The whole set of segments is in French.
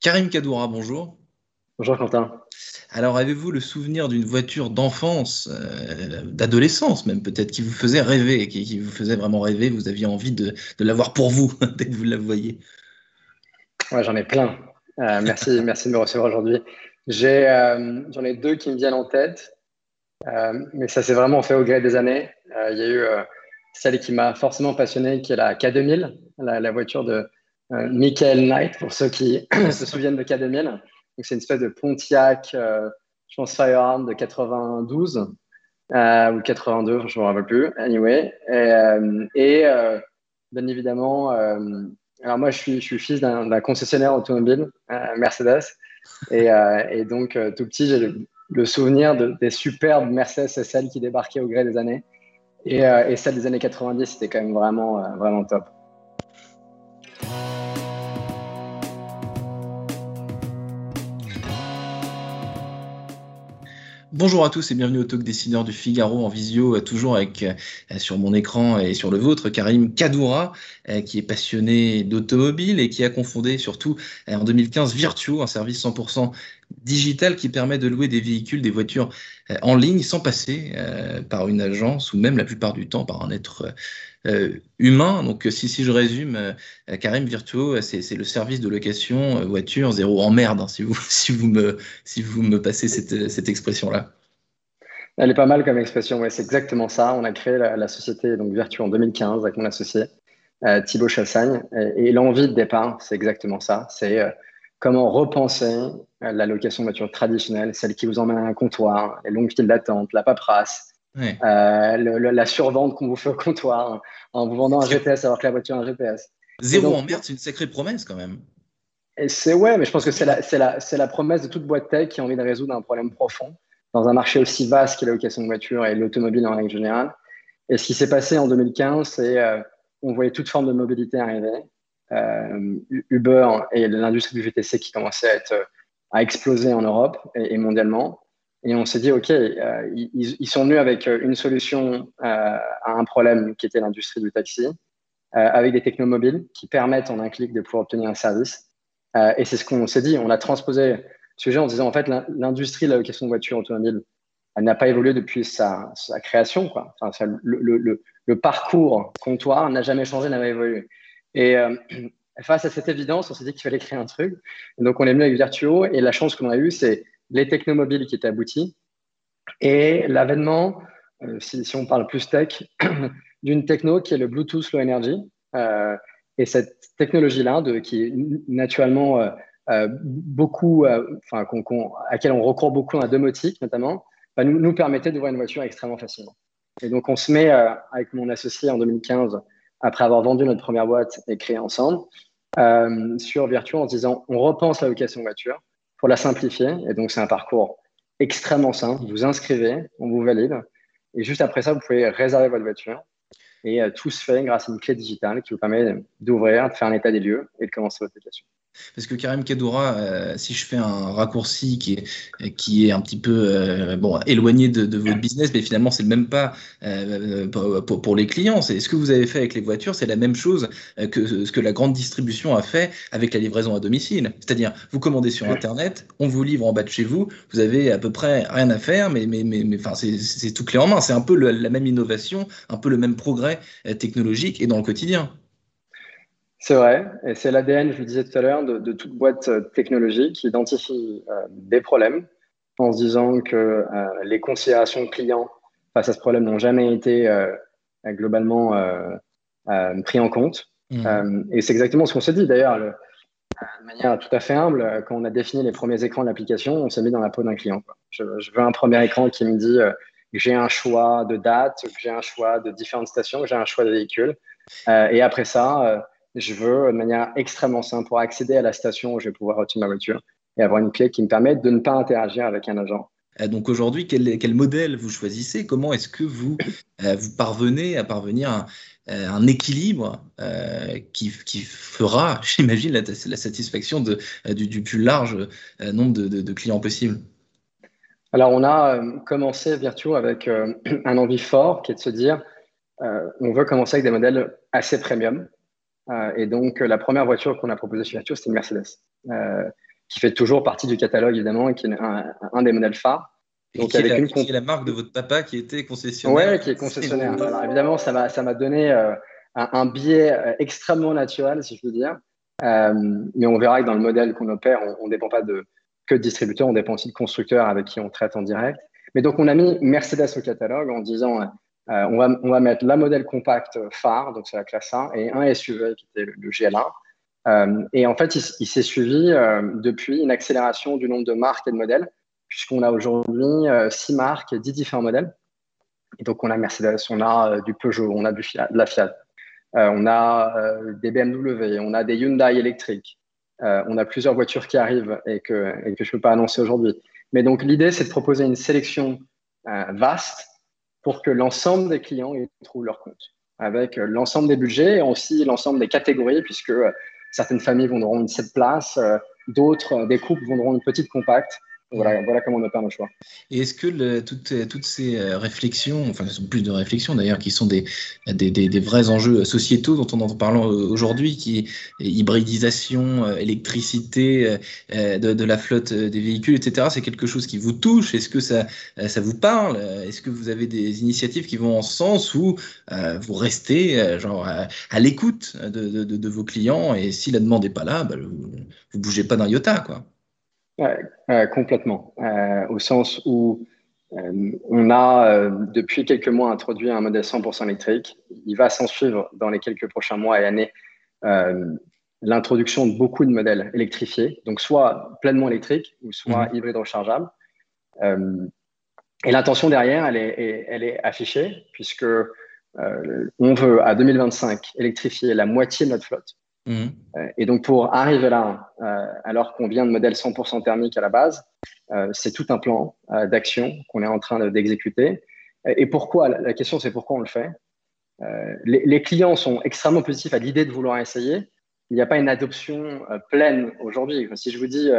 Karim Kadoura, bonjour. Bonjour Quentin. Alors, avez-vous le souvenir d'une voiture d'enfance, euh, d'adolescence même peut-être, qui vous faisait rêver, qui, vous faisait vraiment rêver, vous aviez envie de, l'avoir pour vous dès que vous la voyez? Ouais, j'en ai plein. Euh, merci, merci de me recevoir aujourd'hui. J'ai, euh, j'en ai deux qui me viennent en tête, mais ça s'est vraiment fait au gré des années. Il y a eu celle qui m'a forcément passionné, qui est la K2000, la, la voiture de Michael Knight, pour ceux qui se souviennent de K2000 c'est une espèce de Pontiac, euh, je pense Firearm de 92 euh, ou 82, je ne me rappelle plus. Anyway. Et, euh, bien évidemment, alors moi, je suis, fils d'un concessionnaire automobile, Mercedes. Et, donc, tout petit, j'ai le, souvenir de, des superbes Mercedes SL qui débarquaient au gré des années. Et, et celle des années 90, c'était quand même vraiment, vraiment top. Bonjour à tous et bienvenue au Talk Dessineur du Figaro en visio, euh, toujours avec euh, sur mon écran et sur le vôtre Karim Kadoura, euh, qui est passionné d'automobile et qui a confondé surtout en 2015 Virtuo, un service 100% digital qui permet de louer des véhicules, des voitures en ligne sans passer par une agence ou même la plupart du temps par un être humain. Donc si, si je résume, Karim Virtuo, c'est le service de location voiture zéro en merde, hein, si, vous, si, vous me, si vous me passez cette, cette expression-là. Elle est pas mal comme expression, ouais, c'est exactement ça. On a créé la, société donc Virtuo en 2015 avec mon associé euh, Thibaut Chassagne. Et, l'envie de départ, c'est exactement ça. C'est euh, comment repenser euh, la location de voiture traditionnelle, celle qui vous emmène à un comptoir, les longues files d'attente, la paperasse, la survente qu'on vous fait au comptoir en vous vendant un GPS alors que la voiture a un GPS. Zéro en merde, c'est une sacrée promesse quand même. C'est ouais, mais je pense que c'est la, la, la promesse de toute boîte tech qui a envie de résoudre un problème profond dans un marché aussi vaste qu'est la location de voiture et l'automobile en règle générale. Et ce qui s'est passé en 2015, c'est euh, on voyait toute forme de mobilité arriver. Euh, Uber et l'industrie du VTC qui commençait à, être, à exploser en Europe et, mondialement. Et on s'est dit, OK, euh, ils, sont venus avec une solution à un problème qui était l'industrie du taxi, avec des technomobiles qui permettent en un clic de pouvoir obtenir un service. et c'est ce qu'on s'est dit. On a transposé sujet en disant en fait l'industrie de la location de voitures automobiles n'a pas évolué depuis sa, création. Quoi. Enfin, le, parcours comptoir n'a jamais changé, n'a jamais évolué. Et euh, face à cette évidence, on s'est dit qu'il fallait créer un truc. donc, on est venu avec Virtuo. Et la chance qu'on a eue, c'est les technomobiles qui étaient aboutis et l'avènement, euh, si, on parle plus tech, d'une techno qui est le Bluetooth Low Energy. Euh, et cette technologie-là, qui est naturellement beaucoup, enfin, à laquelle on recourt beaucoup dans la domotique notamment, bah, nous, nous permettait d'ouvrir une voiture extrêmement facilement. Et donc, on se met avec mon associé en 2015, après avoir vendu notre première boîte et créé ensemble, sur Virtuo en se disant on repense la location voiture pour la simplifier. Et donc, c'est un parcours extrêmement simple. Vous inscrivez, on vous valide. Et juste après ça, vous pouvez réserver votre voiture. Et tout se fait grâce à une clé digitale qui vous permet d'ouvrir, de faire un état des lieux et de commencer votre location. Parce que Karim Kadoura, euh, si je fais un raccourci qui est, qui est un petit peu euh, bon, éloigné de, votre business, mais finalement, c'est le même pas euh, pour, les clients. C'est ce que vous avez fait avec les voitures, c'est la même chose que ce que la grande distribution a fait avec la livraison à domicile. C'est-à-dire, vous commandez sur Internet, on vous livre en bas de chez vous, vous avez à peu près rien à faire, mais, mais, mais, mais enfin, c'est tout clé en main. C'est un peu la même innovation, un peu le même progrès technologique et dans le quotidien. C'est vrai, et c'est l'ADN, je le disais tout à l'heure, de, toute boîte euh, technologique qui identifie euh, des problèmes en se disant que euh, les considérations clients face à ce problème n'ont jamais été globalement pris en compte. Mmh. et c'est exactement ce qu'on s'est dit d'ailleurs, de manière tout à fait humble, quand on a défini les premiers écrans de l'application, on s'est mis dans la peau d'un client. Je, je, veux un premier écran qui me dit que j'ai un choix de date, que j'ai un choix de différentes stations, que j'ai un choix de véhicule. et après ça, je veux de manière extrêmement simple pour accéder à la station où je vais pouvoir retirer ma voiture et avoir une clé qui me permet de ne pas interagir avec un agent. Euh, donc aujourd'hui, quel, quel, modèle vous choisissez? Comment est-ce que vous, euh, vous parvenez à parvenir à, euh, un équilibre qui, qui, fera, j'imagine, la, la, satisfaction de, du, plus large nombre de, de, clients possible? Alors on a commencé Virtuo avec un envie fort qui est de se dire on veut commencer avec des modèles assez premium, euh, et donc, la première voiture qu'on a proposée chez Virtuo, c'était une Mercedes. Euh, qui fait toujours partie du catalogue, évidemment, et qui est un, des modèles phares. Donc, avec une... qui est la marque de votre papa qui était concessionnaire. Oui, qui est concessionnaire. Alors, évidemment, ça m'a, ça m'a donné un, un, biais extrêmement naturel, si je veux dire. mais on verra que dans le modèle qu'on opère, on ne dépend pas de, que de distributeurs, on dépend aussi de constructeurs avec qui on traite en direct. Mais donc, on a mis Mercedes au catalogue en disant euh, on, va, on, va, mettre la modèle compact phare, donc c'est la classe A, et un SUV qui était le, GL1. Euh, et en fait, il, s'est suivi euh, depuis une accélération du nombre de marques et de modèles, puisqu'on a aujourd'hui six marques et dix différents modèles. Et donc, on a Mercedes, on a du Peugeot, on a du Fiat, de la Fiat, on a des BMW, on a des Hyundai électriques, on a plusieurs voitures qui arrivent et que, et que je ne peux pas annoncer aujourd'hui. Mais donc, l'idée, c'est de proposer une sélection vaste pour que l'ensemble des clients y trouvent leur compte, avec euh, l'ensemble des budgets et aussi l'ensemble des catégories, puisque euh, certaines familles vont une 7 places, euh, d'autres, des couples vont une petite compacte, voilà, voilà comment on opère nos choix. Et est-ce que toutes, toutes, ces euh, réflexions, enfin, ce sont plus de réflexions d'ailleurs, qui sont des, des, des, vrais enjeux sociétaux dont on en parle aujourd'hui, qui est hybridisation, euh, électricité euh, de, la flotte des véhicules, etc., c'est quelque chose qui vous touche Est-ce que ça, ça vous parle? Est-ce que vous avez des initiatives qui vont en sens où vous restez genre, à, l'écoute de, de, vos clients? Et si la demande n'est pas là, bah, vous ne bougez pas d'un iota quoi euh, complètement. Euh, au sens où euh, on a depuis quelques mois introduit un modèle 100% électrique. Il va s'en suivre dans les quelques prochains mois et années l'introduction de beaucoup de modèles électrifiés, donc soit pleinement électriques ou soit mmh. hybrides rechargeables. et l'intention derrière, elle est, elle est affichée puisque on veut à 2025 électrifier la moitié de notre flotte. Mhm. Euh, et donc, pour arriver là, euh, alors qu'on vient de modèle 100% thermique à la base, euh, c'est tout un plan d'action qu'on est en train d'exécuter. Et pourquoi La question, c'est pourquoi on le fait? Les, clients sont extrêmement positifs à l'idée de vouloir essayer. Il n'y a pas une adoption pleine aujourd'hui. Si je vous dis,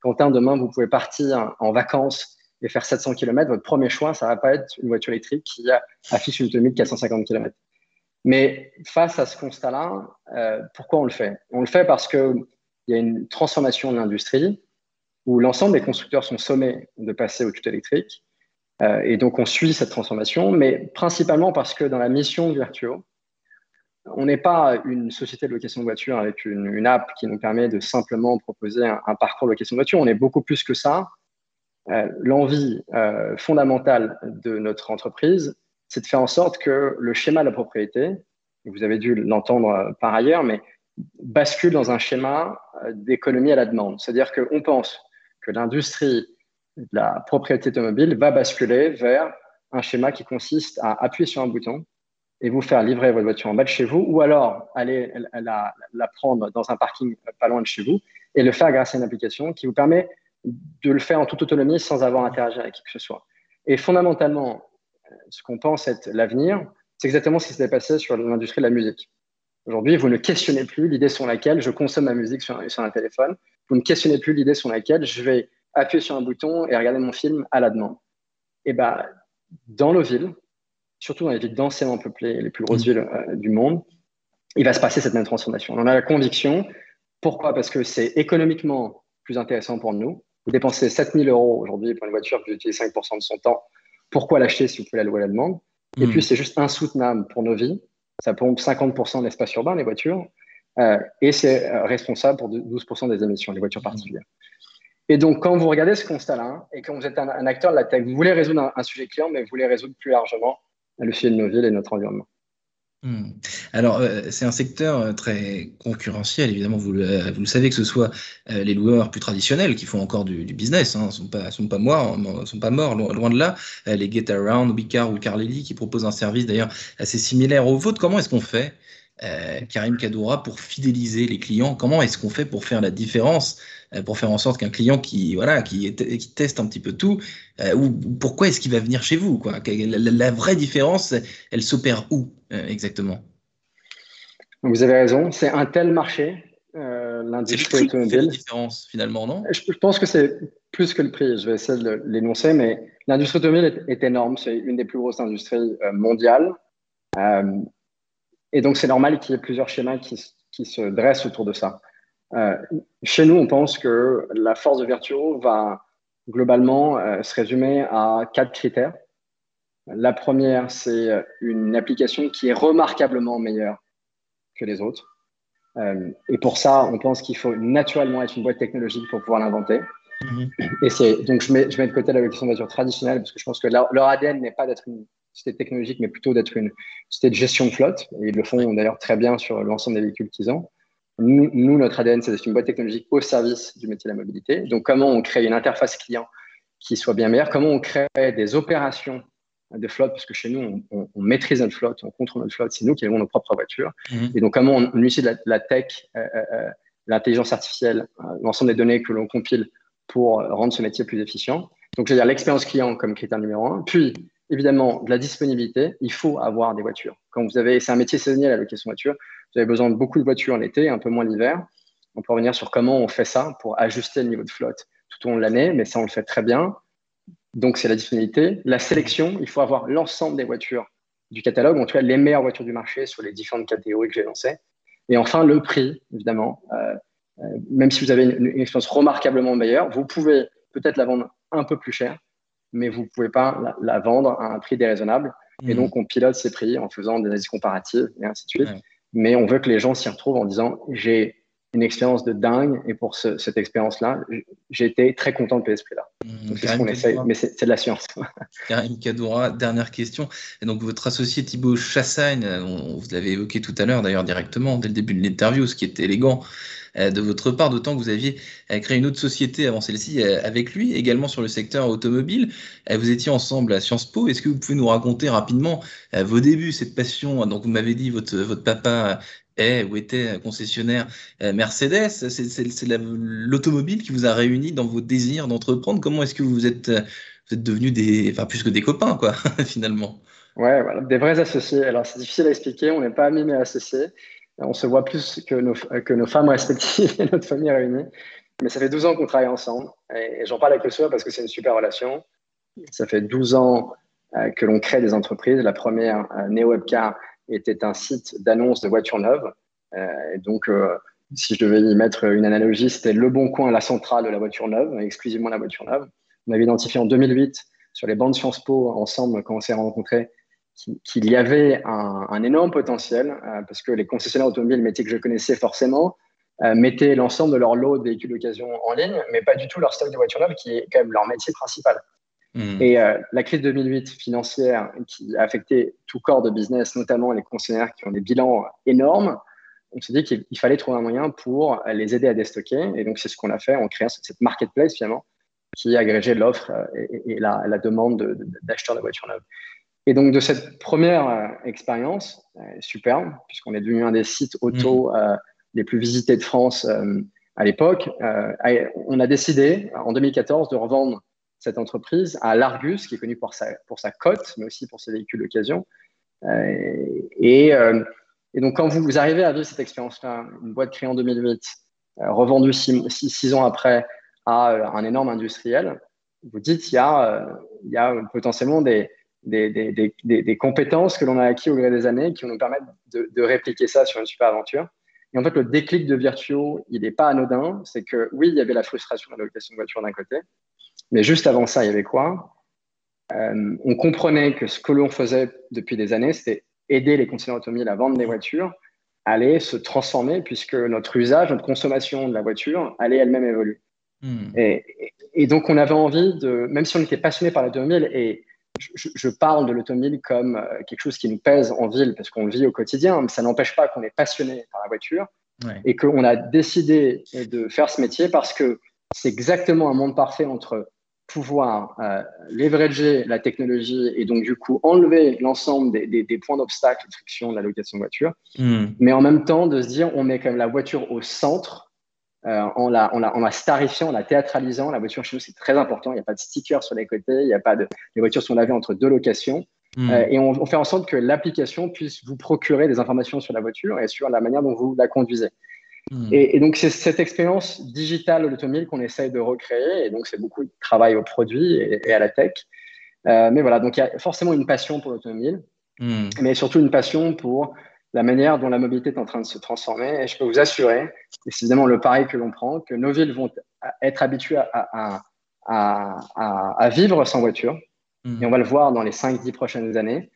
Quentin, demain, vous pouvez partir en vacances et faire 700 km, votre premier choix, ça ne va pas être une voiture électrique qui affiche une autonomie de 450 km. Mais face à ce constat-là, euh, pourquoi on le fait? On le fait parce qu'il y a une transformation de l'industrie où l'ensemble des constructeurs sont sommés de passer au tout électrique. Euh, et donc, on suit cette transformation, mais principalement parce que dans la mission Virtuo, on n'est pas une société de location de voiture avec une, app qui nous permet de simplement proposer un, parcours de location de voiture. On est beaucoup plus que ça. Euh, L'envie fondamentale de notre entreprise, c'est de faire en sorte que le schéma de la propriété, vous avez dû l'entendre euh, par ailleurs, mais bascule dans un schéma euh, d'économie à la demande. C'est-à-dire qu'on pense que l'industrie de la propriété automobile va basculer vers un schéma qui consiste à appuyer sur un bouton et vous faire livrer votre voiture en bas de chez vous, ou alors aller la, la, prendre dans un parking pas loin de chez vous et le faire grâce à une application qui vous permet de le faire en toute autonomie sans avoir à interagir avec qui que ce soit. Et fondamentalement, ce qu'on pense être l'avenir, c'est exactement ce qui s'est passé sur l'industrie de la musique. Aujourd'hui, vous ne questionnez plus l'idée sur laquelle je consomme ma musique sur, un téléphone. Vous ne questionnez plus l'idée sur laquelle je vais appuyer sur un bouton et regarder mon film à la demande. Et ben, dans nos villes, surtout dans les villes densément peuplées, les plus grosses mm. villes euh, du monde, il va se passer cette même transformation. On a la conviction. Pourquoi? Parce que c'est économiquement plus intéressant pour nous. Vous dépensez 7000 euros aujourd'hui pour une voiture, vous utilisez 5% de son temps pourquoi l'acheter si vous pouvez la louer à la demande Et hmm. puis, c'est juste insoutenable pour nos vies. Ça pompe 50% de l'espace urbain, les voitures. Euh, et c'est euh, responsable pour 12% des émissions, les voitures particulières. Et donc, quand vous regardez ce constat-là, et quand vous êtes un, acteur de la tech, vous voulez résoudre un, sujet client, mais vous voulez résoudre plus largement le sujet de nos villes et de notre environnement. Hmm. Alors, euh, c'est un secteur euh, très concurrentiel, évidemment, vous le, vous le savez, que ce soit euh, les loueurs plus traditionnels qui font encore du, business, ne hein, sont, pas, sont, pas morts, sont pas morts, loin de là, les Get Around, Bicar ou Carleli qui proposent un service d'ailleurs assez similaire au vôtre. Comment est-ce qu'on fait euh, Karim Kadoura, pour fidéliser les clients? Comment est-ce qu'on fait pour faire la différence, euh, pour faire en sorte qu'un client qui, voilà, qui, qui, teste un petit peu tout, euh, ou pourquoi est-ce qu'il va venir chez vous quoi? La, vraie différence, elle s'opère où? Exactement Vous avez raison, c'est un tel marché, l'industrie automobile. la différence finalement, non? Je, pense que c'est plus que le prix, je vais essayer de l'énoncer, mais l'industrie automobile est, est énorme, c'est une des plus grosses industries mondiales. Et donc, c'est normal qu'il y ait plusieurs schémas qui, se dressent autour de ça. chez nous, on pense que la force de Virtuo va globalement se résumer à quatre critères. La première, c'est une application qui est remarquablement meilleure que les autres. Euh, et pour ça, on pense qu'il faut naturellement être une boîte technologique pour pouvoir l'inventer. Mhm. Et c'est donc je mets, je mets de côté la question de voiture traditionnelle parce que je pense que leur, ADN n'est pas d'être une société technologique, mais plutôt d'être une société de gestion de flotte. Et ils le font d'ailleurs très bien sur l'ensemble des véhicules qu'ils ont. Nous, nous, notre ADN, c'est d'être une boîte technologique au service du métier de la mobilité. Donc, comment on crée une interface client qui soit bien meilleure? Comment on crée des opérations de flotte, parce que chez nous, on, maîtrise notre flotte, on contrôle notre flotte, c'est nous qui avons nos propres voitures. Mhm. Et donc, comment on, utilise la, tech, euh, euh, euh, l'intelligence artificielle, l'ensemble des données que l'on compile pour rendre ce métier plus efficient. Donc, je veux dire l'expérience client comme critère numéro un. Puis, évidemment, de la disponibilité. Il faut avoir des voitures. Quand vous avez, c'est un métier saisonnier la location voiture. Vous avez besoin de beaucoup de voitures l'été, un peu moins l'hiver. On peut revenir sur comment on fait ça pour ajuster le niveau de flotte tout au long de l'année, mais ça, on le fait très bien. Donc, c'est la disponibilité. La sélection, il faut avoir l'ensemble des voitures du catalogue, en tout cas les meilleures voitures du marché sur les différentes catégories que j'ai lancées. Et enfin, le prix, évidemment. Euh, euh, même si vous avez une, expérience remarquablement meilleure, vous pouvez peut-être la vendre un peu plus cher, mais vous ne pouvez pas la, vendre à un prix déraisonnable. Et mmh. donc, on pilote ces prix en faisant des analyses comparatives et ainsi de suite. Mais on veut que les gens s'y retrouvent en disant j'ai une expérience de dingue. Et pour cette expérience-là, j'ai été très content de ce prix-là. Mmh, c'est ce qu'on essaye, mais c'est de la science. Karim Kadoura, dernière question. Et donc, votre associé Thibaut Chassagne, vous l'avez évoqué tout à l'heure d'ailleurs directement, dès le début de l'interview, ce qui est élégant de votre part, d'autant que vous aviez euh, créé une autre société avant celle-ci euh, avec lui, également sur le secteur automobile. Vous étiez ensemble à Sciences Po. Est-ce que vous pouvez nous raconter rapidement vos débuts, cette passion? Donc, vous m'avez dit votre, votre papa est ou était concessionnaire euh, Mercedes. C'est l'automobile qui vous a réuni dans vos désirs d'entreprendre. Comment est-ce que vous êtes, euh, vous êtes devenus des, enfin plus que des copains, quoi, finalement? Ouais, voilà, des vrais associés. Alors c'est difficile à expliquer. On n'est pas amis mais associés. On se voit plus que nos, que nos femmes respectives et notre famille réunie. Mais ça fait 12 ans qu'on travaille ensemble. Et, j'en parle avec le soir parce que c'est une super relation. Ça fait 12 ans euh, que l'on crée des entreprises. La première, Neo Webcar, était un site d'annonce de voitures neuves. Euh, et donc, euh, si je devais y mettre une analogie, c'était le bon coin, la centrale de la voiture neuve, exclusivement la voiture neuve. On avait identifié en 2008 sur les bancs de Sciences Po ensemble quand on s'est rencontrés qu'il y avait un, énorme potentiel euh, parce que les concessionnaires automobiles, métier que je connaissais forcément, mettaient l'ensemble de leur lot de véhicules d'occasion en ligne, mais pas du tout leur stock de voitures neuves qui est quand même leur métier principal. Hmm. Et euh, la crise 2008 financière qui a affecté tout corps de business, notamment les concessionnaires qui ont des bilans énormes, on s'est dit qu'il fallait trouver un moyen pour les aider à déstocker. Et donc, c'est ce qu'on a fait en créant cette marketplace finalement qui agrégeait l'offre euh, et, la, demande d'acheteurs de, voitures neuves. Et donc, de cette première euh, expérience, superbe, puisqu'on est devenu un des sites auto hmm. les plus visités de France à l'époque, on a décidé en 2014 de revendre cette entreprise à l'Argus, qui est connu pour sa, pour sa cote, mais aussi pour ses véhicules d'occasion. Euh, et, euh, et, donc, quand vous, vous, arrivez à vivre cette expérience-là, une boîte créée en 2008, euh, revendue six, ans après à un énorme industriel, vous dites il y a, il y a potentiellement des, des, des, des, compétences que l'on a acquis au gré des années qui vont nous permettre de, de, répliquer ça sur une super aventure. Et en fait, le déclic de Virtuo, il n'est pas anodin. C'est que oui, il y avait la frustration de la location de voiture d'un côté, mais juste avant ça, il y avait quoi? Euh, On comprenait que ce que l'on faisait depuis des années, c'était aider les concessionnaires automobiles à vendre des voitures, allait se transformer puisque notre usage, notre consommation de la voiture allait elle-même évoluer. Hmm. Et, donc, on avait envie de, même si on était passionné par l'automobile, et je, parle de l'automobile comme euh, quelque chose qui nous pèse en ville parce qu'on le vit au quotidien, mais ça n'empêche pas qu'on est passionné par la voiture et qu'on a décidé de faire ce métier parce que c'est exactement un monde parfait entre pouvoir euh, leverager la technologie et donc du coup enlever l'ensemble des, points d'obstacle de friction de la location de voiture, hmm. mais en même temps de se dire on met quand même la voiture au centre euh, en, la, en, la, en, la, starifiant, en la théâtralisant. La voiture chez nous c'est très important, il n'y a pas de sticker sur les côtés, il y a pas de, les voitures sont lavées entre deux locations. Hmm. Euh, et on, on, fait en sorte que l'application puisse vous procurer des informations sur la voiture et sur la manière dont vous la conduisez. Hmm. Et, donc, c'est cette expérience digitale de l'automobile qu'on essaye de recréer. Et donc, c'est beaucoup de travail au produit et, à la tech. Euh, mais voilà, donc il y a forcément une passion pour l'automobile, hmm. mais surtout une passion pour la manière dont la mobilité est en train de se transformer. Et je peux vous assurer Et c'est évidemment le pari que l'on prend, que nos villes vont être habituées à, à, vivre sans voiture. Mmh. Et on va le voir dans les 5-10 prochaines années.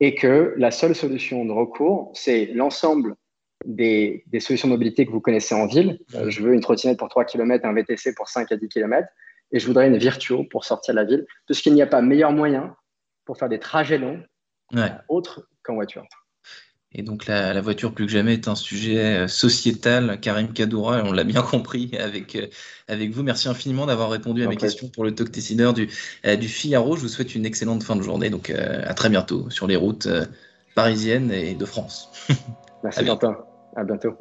Et que la seule solution de recours, c'est l'ensemble des, solutions de mobilité que vous connaissez en ville. Euh, je veux une trottinette pour 3 km, un VTC pour 5 à 10 km, et je voudrais une Virtuo pour sortir de la ville, puisqu'il n'y a pas meilleur moyen pour faire des trajets longs autres qu'en voiture. Et donc la, voiture plus que jamais est un sujet euh, sociétal. Karim Kadoura, on l'a bien compris avec, euh, avec vous. Merci infiniment d'avoir répondu à mes questions pour le talk décideur du, du Figaro. Je vous souhaite une excellente fin de journée. Donc à très bientôt sur les routes parisiennes et de France. Merci. À bientôt.